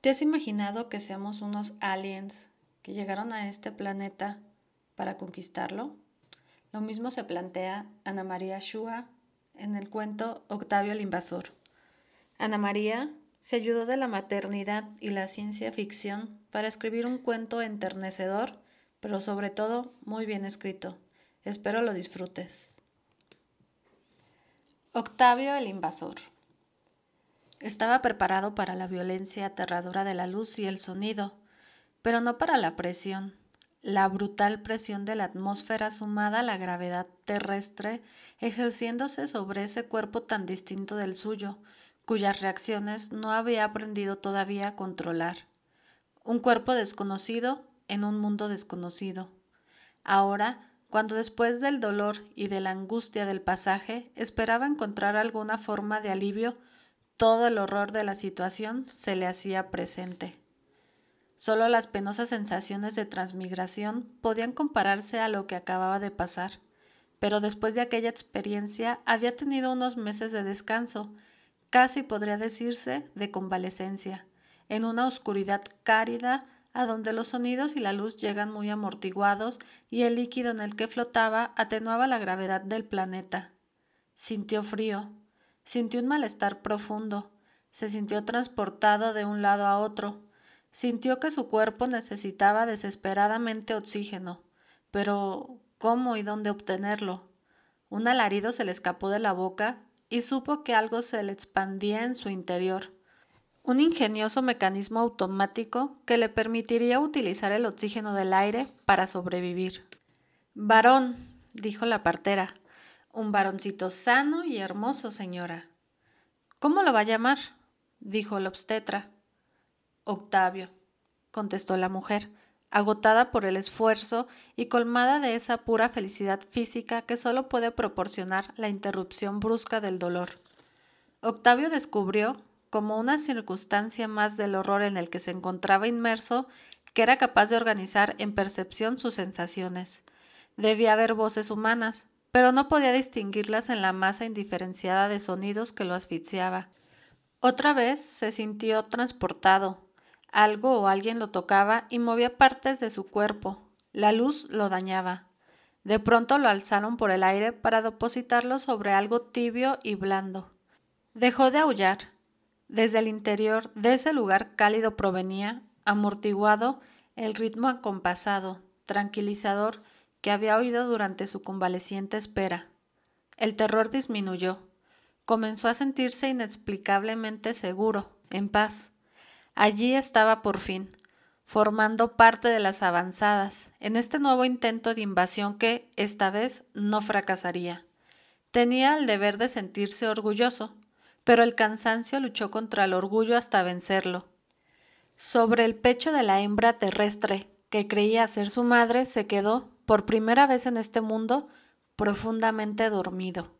¿Te has imaginado que seamos unos aliens que llegaron a este planeta para conquistarlo? Lo mismo se plantea Ana María Shua en el cuento Octavio el Invasor. Ana María se ayudó de la maternidad y la ciencia ficción para escribir un cuento enternecedor, pero sobre todo muy bien escrito. Espero lo disfrutes. Octavio el Invasor. Estaba preparado para la violencia aterradora de la luz y el sonido, pero no para la presión, la brutal presión de la atmósfera sumada a la gravedad terrestre ejerciéndose sobre ese cuerpo tan distinto del suyo, cuyas reacciones no había aprendido todavía a controlar. Un cuerpo desconocido en un mundo desconocido. Ahora, cuando después del dolor y de la angustia del pasaje esperaba encontrar alguna forma de alivio, todo el horror de la situación se le hacía presente. Solo las penosas sensaciones de transmigración podían compararse a lo que acababa de pasar, pero después de aquella experiencia había tenido unos meses de descanso, casi podría decirse de convalecencia, en una oscuridad cárida a donde los sonidos y la luz llegan muy amortiguados y el líquido en el que flotaba atenuaba la gravedad del planeta. Sintió frío, sintió un malestar profundo, se sintió transportado de un lado a otro, Sintió que su cuerpo necesitaba desesperadamente oxígeno, pero ¿cómo y dónde obtenerlo? Un alarido se le escapó de la boca y supo que algo se le expandía en su interior. Un ingenioso mecanismo automático que le permitiría utilizar el oxígeno del aire para sobrevivir. Varón, dijo la partera. Un varoncito sano y hermoso, señora. ¿Cómo lo va a llamar? dijo el obstetra. Octavio, contestó la mujer, agotada por el esfuerzo y colmada de esa pura felicidad física que solo puede proporcionar la interrupción brusca del dolor. Octavio descubrió, como una circunstancia más del horror en el que se encontraba inmerso, que era capaz de organizar en percepción sus sensaciones. Debía haber voces humanas, pero no podía distinguirlas en la masa indiferenciada de sonidos que lo asfixiaba. Otra vez se sintió transportado, algo o alguien lo tocaba y movía partes de su cuerpo. La luz lo dañaba. De pronto lo alzaron por el aire para depositarlo sobre algo tibio y blando. Dejó de aullar. Desde el interior de ese lugar cálido provenía, amortiguado, el ritmo acompasado, tranquilizador que había oído durante su convaleciente espera. El terror disminuyó. Comenzó a sentirse inexplicablemente seguro, en paz. Allí estaba por fin, formando parte de las avanzadas, en este nuevo intento de invasión que, esta vez, no fracasaría. Tenía el deber de sentirse orgulloso, pero el cansancio luchó contra el orgullo hasta vencerlo. Sobre el pecho de la hembra terrestre, que creía ser su madre, se quedó, por primera vez en este mundo, profundamente dormido.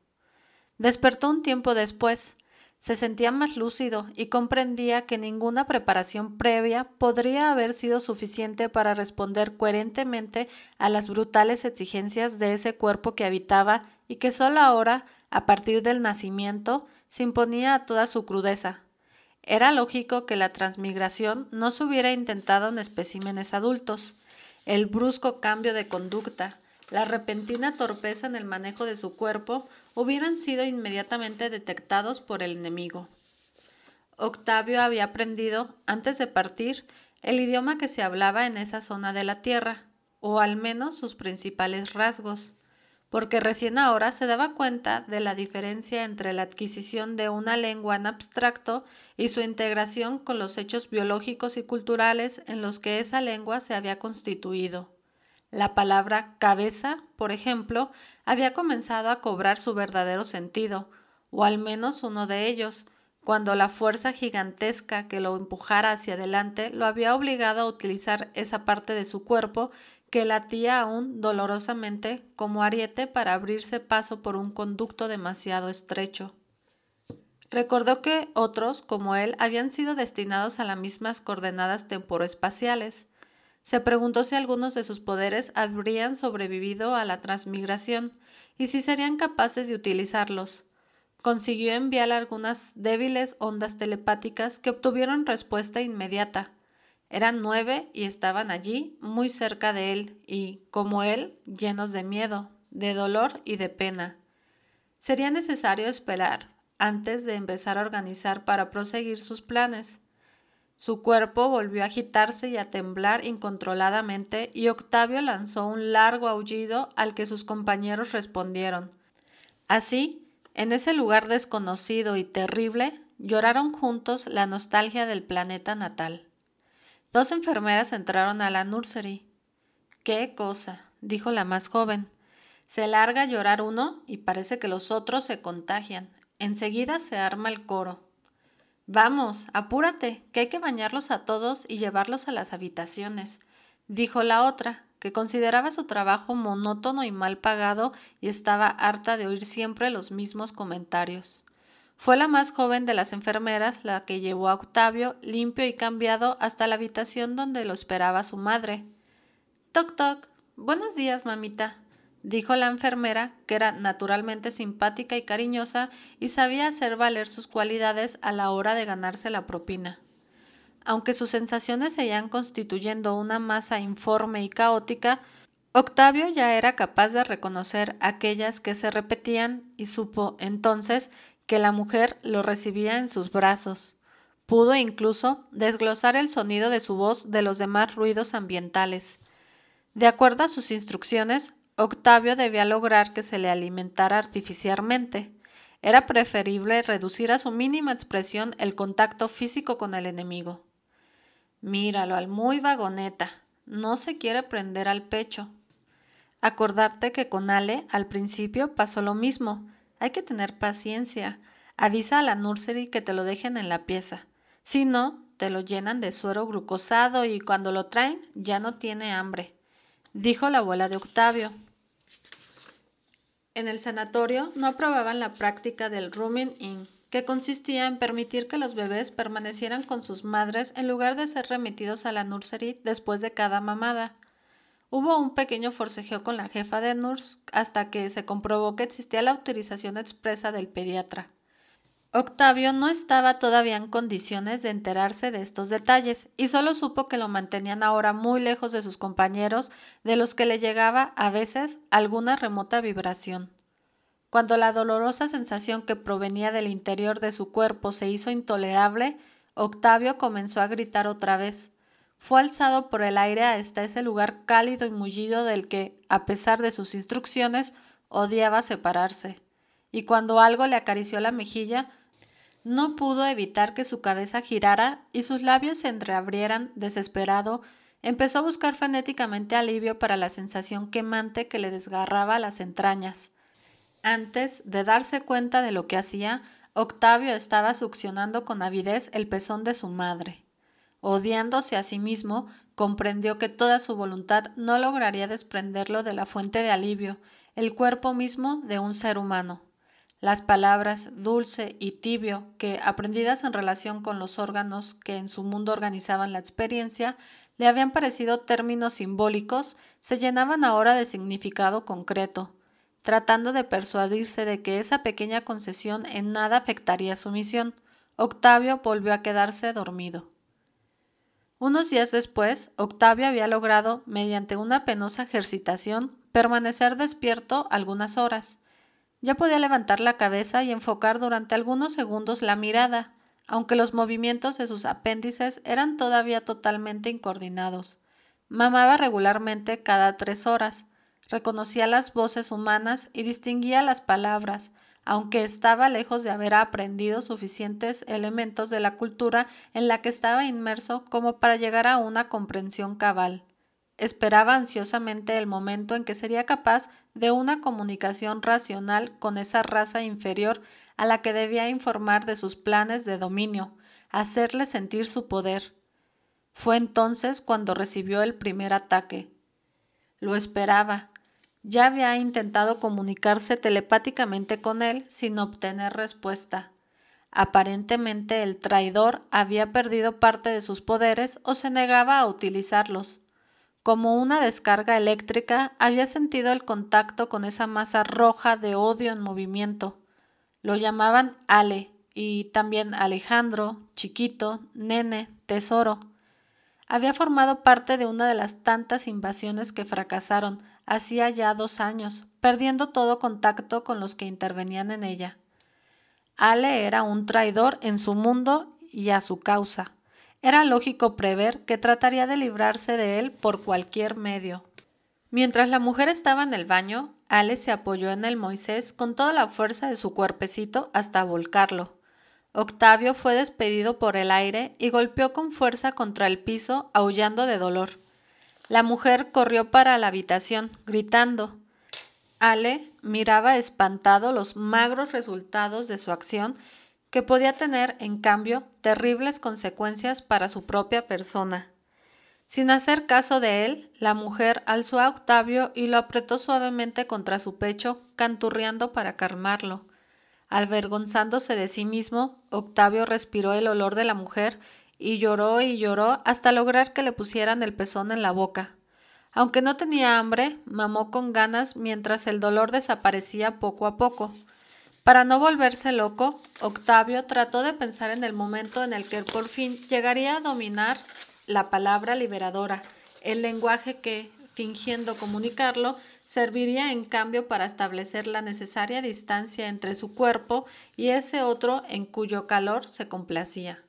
Despertó un tiempo después, se sentía más lúcido y comprendía que ninguna preparación previa podría haber sido suficiente para responder coherentemente a las brutales exigencias de ese cuerpo que habitaba y que solo ahora, a partir del nacimiento, se imponía a toda su crudeza. Era lógico que la transmigración no se hubiera intentado en especímenes adultos. El brusco cambio de conducta, la repentina torpeza en el manejo de su cuerpo hubieran sido inmediatamente detectados por el enemigo. Octavio había aprendido, antes de partir, el idioma que se hablaba en esa zona de la tierra, o al menos sus principales rasgos, porque recién ahora se daba cuenta de la diferencia entre la adquisición de una lengua en abstracto y su integración con los hechos biológicos y culturales en los que esa lengua se había constituido. La palabra cabeza, por ejemplo, había comenzado a cobrar su verdadero sentido, o al menos uno de ellos, cuando la fuerza gigantesca que lo empujara hacia adelante lo había obligado a utilizar esa parte de su cuerpo que latía aún dolorosamente como ariete para abrirse paso por un conducto demasiado estrecho. Recordó que otros, como él, habían sido destinados a las mismas coordenadas temporoespaciales, se preguntó si algunos de sus poderes habrían sobrevivido a la transmigración y si serían capaces de utilizarlos. consiguió enviar algunas débiles ondas telepáticas que obtuvieron respuesta inmediata. Eran nueve y estaban allí, muy cerca de él, y, como él, llenos de miedo, de dolor y de pena. Sería necesario esperar antes de empezar a organizar para proseguir sus planes. Su cuerpo volvió a agitarse y a temblar incontroladamente y Octavio lanzó un largo aullido al que sus compañeros respondieron. Así, en ese lugar desconocido y terrible, lloraron juntos la nostalgia del planeta natal. Dos enfermeras entraron a la nursery. ¡Qué cosa! dijo la más joven. Se larga a llorar uno y parece que los otros se contagian. Enseguida se arma el coro. Vamos, apúrate, que hay que bañarlos a todos y llevarlos a las habitaciones, dijo la otra, que consideraba su trabajo monótono y mal pagado y estaba harta de oír siempre los mismos comentarios. Fue la más joven de las enfermeras la que llevó a Octavio limpio y cambiado hasta la habitación donde lo esperaba su madre. Toc toc. Buenos días, mamita, dijo la enfermera, que era naturalmente simpática y cariñosa y sabía hacer valer sus cualidades a la hora de ganarse la propina. Aunque sus sensaciones se iban constituyendo una masa informe y caótica, Octavio ya era capaz de reconocer aquellas que se repetían y supo entonces que la mujer lo recibía en sus brazos. Pudo incluso desglosar el sonido de su voz de los demás ruidos ambientales. De acuerdo a sus instrucciones, Octavio debía lograr que se le alimentara artificialmente. Era preferible reducir a su mínima expresión el contacto físico con el enemigo. Míralo al muy vagoneta. No se quiere prender al pecho. Acordarte que con Ale al principio pasó lo mismo. Hay que tener paciencia. Avisa a la nursery que te lo dejen en la pieza. Si no, te lo llenan de suero glucosado y cuando lo traen ya no tiene hambre, dijo la abuela de Octavio. En el sanatorio no aprobaban la práctica del rooming in que consistía en permitir que los bebés permanecieran con sus madres en lugar de ser remitidos a la nursery después de cada mamada. Hubo un pequeño forcejeo con la jefa de nurse hasta que se comprobó que existía la autorización expresa del pediatra. Octavio no estaba todavía en condiciones de enterarse de estos detalles y solo supo que lo mantenían ahora muy lejos de sus compañeros, de los que le llegaba a veces alguna remota vibración. Cuando la dolorosa sensación que provenía del interior de su cuerpo se hizo intolerable, Octavio comenzó a gritar otra vez. Fue alzado por el aire hasta ese lugar cálido y mullido del que, a pesar de sus instrucciones, odiaba separarse. Y cuando algo le acarició la mejilla, no pudo evitar que su cabeza girara y sus labios se entreabrieran, desesperado, empezó a buscar frenéticamente alivio para la sensación quemante que le desgarraba las entrañas. Antes de darse cuenta de lo que hacía, Octavio estaba succionando con avidez el pezón de su madre. Odiándose a sí mismo, comprendió que toda su voluntad no lograría desprenderlo de la fuente de alivio, el cuerpo mismo de un ser humano. Las palabras dulce y tibio, que, aprendidas en relación con los órganos que en su mundo organizaban la experiencia, le habían parecido términos simbólicos, se llenaban ahora de significado concreto, Tratando de persuadirse de que esa pequeña concesión en nada afectaría su misión, Octavio volvió a quedarse dormido. Unos días después, Octavio había logrado, mediante una penosa ejercitación, permanecer despierto algunas horas. Ya podía levantar la cabeza y enfocar durante algunos segundos la mirada, aunque los movimientos de sus apéndices eran todavía totalmente incoordinados. Mamaba regularmente cada tres horas, reconocía las voces humanas y distinguía las palabras, aunque estaba lejos de haber aprendido suficientes elementos de la cultura en la que estaba inmerso como para llegar a una comprensión cabal. Esperaba ansiosamente el momento en que sería capaz de una comunicación racional con esa raza inferior a la que debía informar de sus planes de dominio, hacerle sentir su poder. Fue entonces cuando recibió el primer ataque. Lo esperaba, ya había intentado comunicarse telepáticamente con él sin obtener respuesta. Aparentemente el traidor había perdido parte de sus poderes o se negaba a utilizarlos. Como una descarga eléctrica, había sentido el contacto con esa masa roja de odio en movimiento. Lo llamaban Ale y también Alejandro, Chiquito, Nene, Tesoro. Había formado parte de una de las tantas invasiones que fracasaron hacía ya dos años, perdiendo todo contacto con los que intervenían en ella. Ale era un traidor en su mundo y a su causa. Era lógico prever que trataría de librarse de él por cualquier medio. Mientras la mujer estaba en el baño, Ale se apoyó en el Moisés con toda la fuerza de su cuerpecito hasta volcarlo. Octavio fue despedido por el aire y golpeó con fuerza contra el piso, aullando de dolor. La mujer corrió para la habitación, gritando. Ale miraba espantado los magros resultados de su acción, que podía tener, en cambio, terribles consecuencias para su propia persona. Sin hacer caso de él, la mujer alzó a Octavio y lo apretó suavemente contra su pecho, canturreando para calmarlo. Avergonzándose de sí mismo, Octavio respiró el olor de la mujer y lloró y lloró hasta lograr que le pusieran el pezón en la boca. Aunque no tenía hambre, mamó con ganas mientras el dolor desaparecía poco a poco. Para no volverse loco, Octavio trató de pensar en el momento en el que por fin llegaría a dominar la palabra liberadora, el lenguaje que, fingiendo comunicarlo, serviría en cambio para establecer la necesaria distancia entre su cuerpo y ese otro en cuyo calor se complacía.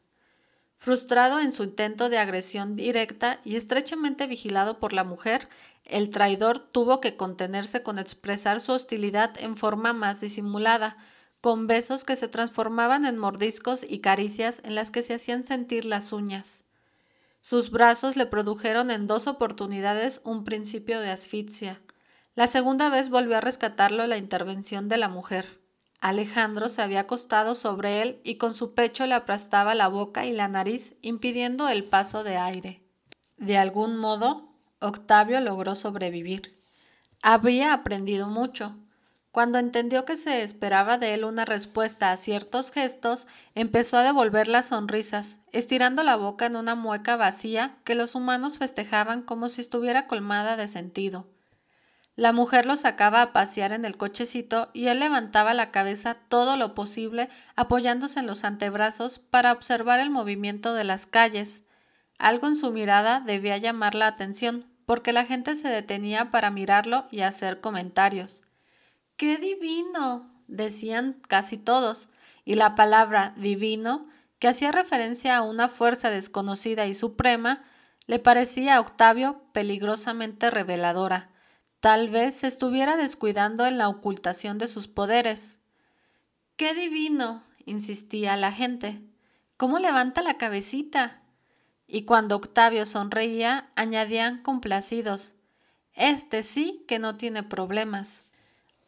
Frustrado en su intento de agresión directa y estrechamente vigilado por la mujer, el traidor tuvo que contenerse con expresar su hostilidad en forma más disimulada, con besos que se transformaban en mordiscos y caricias en las que se hacían sentir las uñas. Sus brazos le produjeron en dos oportunidades un principio de asfixia. La segunda vez volvió a rescatarlo la intervención de la mujer. Alejandro se había acostado sobre él y con su pecho le aplastaba la boca y la nariz, impidiendo el paso de aire. De algún modo, Octavio logró sobrevivir. Había aprendido mucho. Cuando entendió que se esperaba de él una respuesta a ciertos gestos, empezó a devolver las sonrisas, estirando la boca en una mueca vacía que los humanos festejaban como si estuviera colmada de sentido. La mujer lo sacaba a pasear en el cochecito y él levantaba la cabeza todo lo posible apoyándose en los antebrazos para observar el movimiento de las calles. Algo en su mirada debía llamar la atención, porque la gente se detenía para mirarlo y hacer comentarios. ¡Qué divino! decían casi todos, y la palabra divino, que hacía referencia a una fuerza desconocida y suprema, le parecía a Octavio peligrosamente reveladora Tal vez se estuviera descuidando en la ocultación de sus poderes. ¡Qué divino! insistía la gente. ¿Cómo levanta la cabecita? Y cuando Octavio sonreía, añadían complacidos. Este sí que no tiene problemas.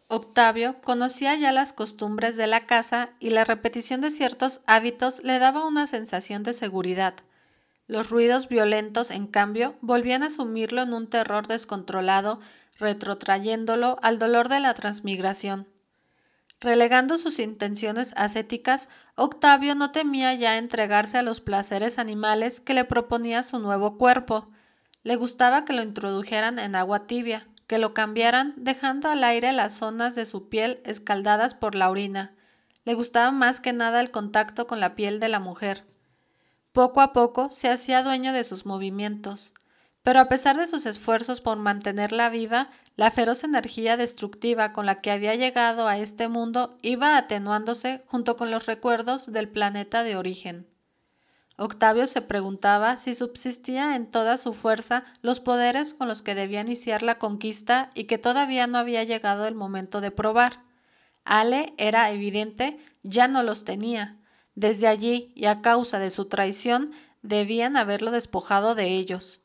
Octavio conocía ya las costumbres de la casa y la repetición de ciertos hábitos le daba una sensación de seguridad. Los ruidos violentos, en cambio, volvían a sumirlo en un terror descontrolado retrotrayéndolo al dolor de la transmigración. Relegando sus intenciones ascéticas, Octavio no temía ya entregarse a los placeres animales que le proponía su nuevo cuerpo. Le gustaba que lo introdujeran en agua tibia, que lo cambiaran dejando al aire las zonas de su piel escaldadas por la orina. Le gustaba más que nada el contacto con la piel de la mujer. Poco a poco se hacía dueño de sus movimientos. Pero a pesar de sus esfuerzos por mantenerla viva, la feroz energía destructiva con la que había llegado a este mundo iba atenuándose junto con los recuerdos del planeta de origen. Octavio se preguntaba si subsistía en toda su fuerza los poderes con los que debía iniciar la conquista y que todavía no había llegado el momento de probar. Ale, era evidente, ya no los tenía. Desde allí, y a causa de su traición, debían haberlo despojado de ellos.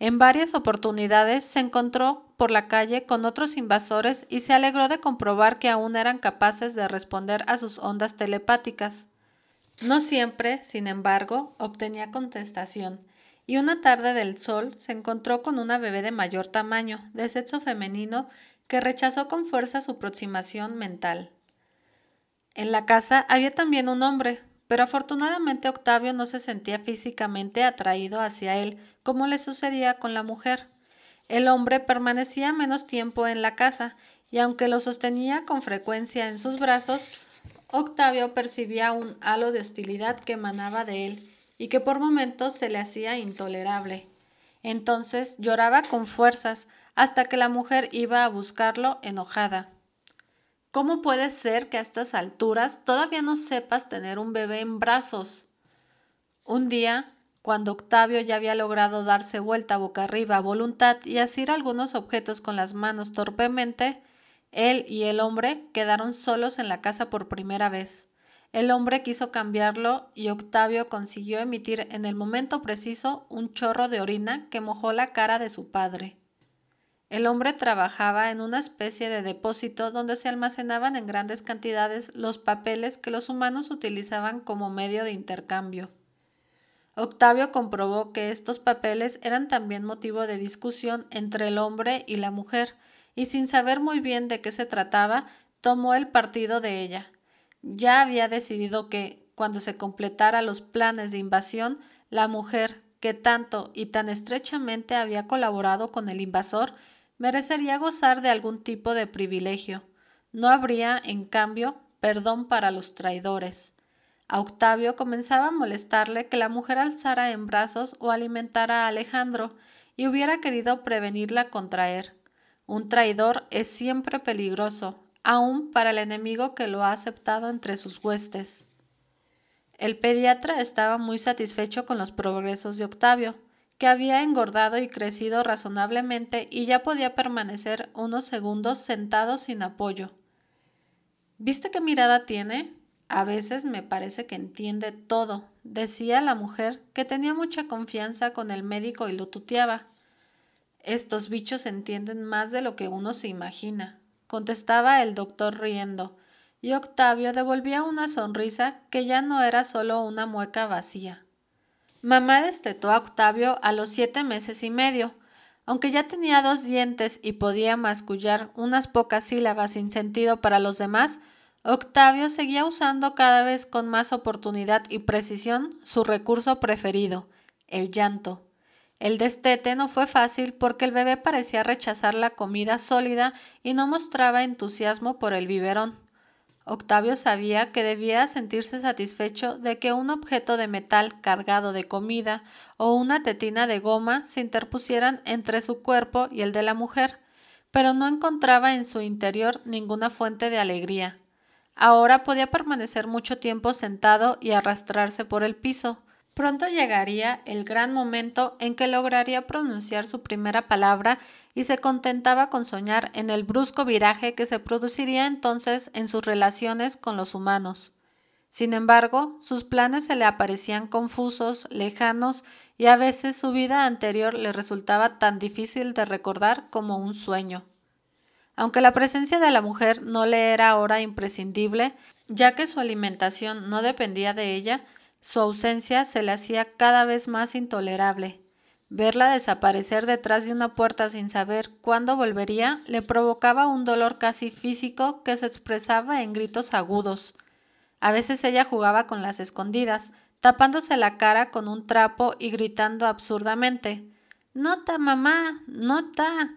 En varias oportunidades se encontró por la calle con otros invasores y se alegró de comprobar que aún eran capaces de responder a sus ondas telepáticas. No siempre, sin embargo, obtenía contestación, y una tarde del sol se encontró con una bebé de mayor tamaño, de sexo femenino, que rechazó con fuerza su aproximación mental. En la casa había también un hombre, pero afortunadamente Octavio no se sentía físicamente atraído hacia él, como le sucedía con la mujer. El hombre permanecía menos tiempo en la casa, y aunque lo sostenía con frecuencia en sus brazos, Octavio percibía un halo de hostilidad que emanaba de él y que por momentos se le hacía intolerable. Entonces lloraba con fuerzas hasta que la mujer iba a buscarlo enojada. ¿Cómo puede ser que a estas alturas todavía no sepas tener un bebé en brazos? Un día, cuando Octavio ya había logrado darse vuelta boca arriba a voluntad y asir algunos objetos con las manos torpemente, él y el hombre quedaron solos en la casa por primera vez. El hombre quiso cambiarlo y Octavio consiguió emitir en el momento preciso un chorro de orina que mojó la cara de su padre. El hombre trabajaba en una especie de depósito donde se almacenaban en grandes cantidades los papeles que los humanos utilizaban como medio de intercambio. Octavio comprobó que estos papeles eran también motivo de discusión entre el hombre y la mujer, y sin saber muy bien de qué se trataba, tomó el partido de ella ya había decidido que, cuando se completara los planes de invasión, la mujer, que tanto y tan estrechamente había colaborado con el invasor, merecería gozar de algún tipo de privilegio. No habría, en cambio, perdón para los traidores. A Octavio comenzaba a molestarle que la mujer alzara en brazos o alimentara a Alejandro, y hubiera querido prevenirla contra él. Un traidor es siempre peligroso, aun para el enemigo que lo ha aceptado entre sus huestes. El pediatra estaba muy satisfecho con los progresos de Octavio, que había engordado y crecido razonablemente y ya podía permanecer unos segundos sentado sin apoyo. ¿Viste qué mirada tiene? A veces me parece que entiende todo, decía la mujer, que tenía mucha confianza con el médico y lo tuteaba. Estos bichos entienden más de lo que uno se imagina contestaba el doctor riendo, y Octavio devolvía una sonrisa que ya no era solo una mueca vacía. Mamá destetó a Octavio a los siete meses y medio. Aunque ya tenía dos dientes y podía mascullar unas pocas sílabas sin sentido para los demás, Octavio seguía usando cada vez con más oportunidad y precisión su recurso preferido, el llanto. El destete no fue fácil porque el bebé parecía rechazar la comida sólida y no mostraba entusiasmo por el biberón. Octavio sabía que debía sentirse satisfecho de que un objeto de metal cargado de comida o una tetina de goma se interpusieran entre su cuerpo y el de la mujer, pero no encontraba en su interior ninguna fuente de alegría. Ahora podía permanecer mucho tiempo sentado y arrastrarse por el piso. Pronto llegaría el gran momento en que lograría pronunciar su primera palabra y se contentaba con soñar en el brusco viraje que se produciría entonces en sus relaciones con los humanos. Sin embargo, sus planes se le aparecían confusos, lejanos, y a veces su vida anterior le resultaba tan difícil de recordar como un sueño. Aunque la presencia de la mujer no le era ahora imprescindible, ya que su alimentación no dependía de ella, su ausencia se le hacía cada vez más intolerable. Verla desaparecer detrás de una puerta sin saber cuándo volvería le provocaba un dolor casi físico que se expresaba en gritos agudos. A veces ella jugaba con las escondidas, tapándose la cara con un trapo y gritando absurdamente Nota, mamá. Nota.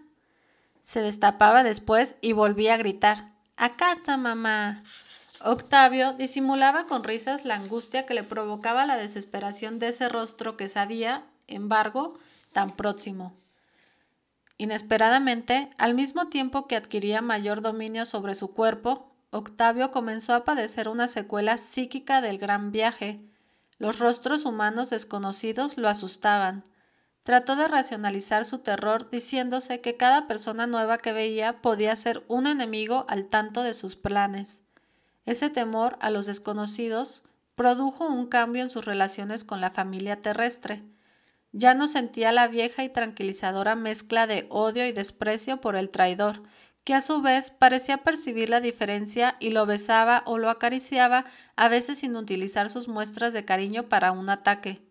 Se destapaba después y volvía a gritar Acá está mamá. Octavio disimulaba con risas la angustia que le provocaba la desesperación de ese rostro que sabía, embargo, tan próximo. Inesperadamente, al mismo tiempo que adquiría mayor dominio sobre su cuerpo, Octavio comenzó a padecer una secuela psíquica del gran viaje. Los rostros humanos desconocidos lo asustaban. Trató de racionalizar su terror diciéndose que cada persona nueva que veía podía ser un enemigo al tanto de sus planes. Ese temor a los desconocidos produjo un cambio en sus relaciones con la familia terrestre. Ya no sentía la vieja y tranquilizadora mezcla de odio y desprecio por el traidor, que a su vez parecía percibir la diferencia y lo besaba o lo acariciaba, a veces sin utilizar sus muestras de cariño para un ataque.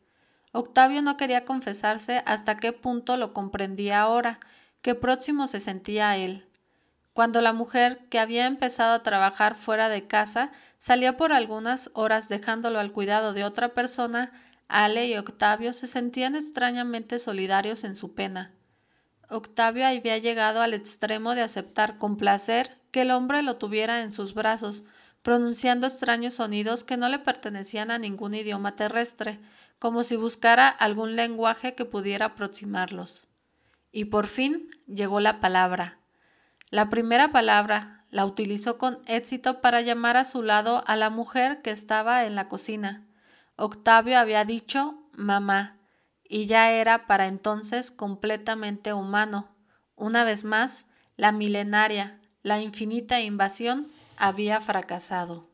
Octavio no quería confesarse hasta qué punto lo comprendía ahora, qué próximo se sentía a él. Cuando la mujer, que había empezado a trabajar fuera de casa, salía por algunas horas dejándolo al cuidado de otra persona, Ale y Octavio se sentían extrañamente solidarios en su pena. Octavio había llegado al extremo de aceptar con placer que el hombre lo tuviera en sus brazos, pronunciando extraños sonidos que no le pertenecían a ningún idioma terrestre, como si buscara algún lenguaje que pudiera aproximarlos. Y por fin llegó la palabra. La primera palabra la utilizó con éxito para llamar a su lado a la mujer que estaba en la cocina. Octavio había dicho mamá, y ya era para entonces completamente humano. Una vez más, la milenaria, la infinita invasión había fracasado.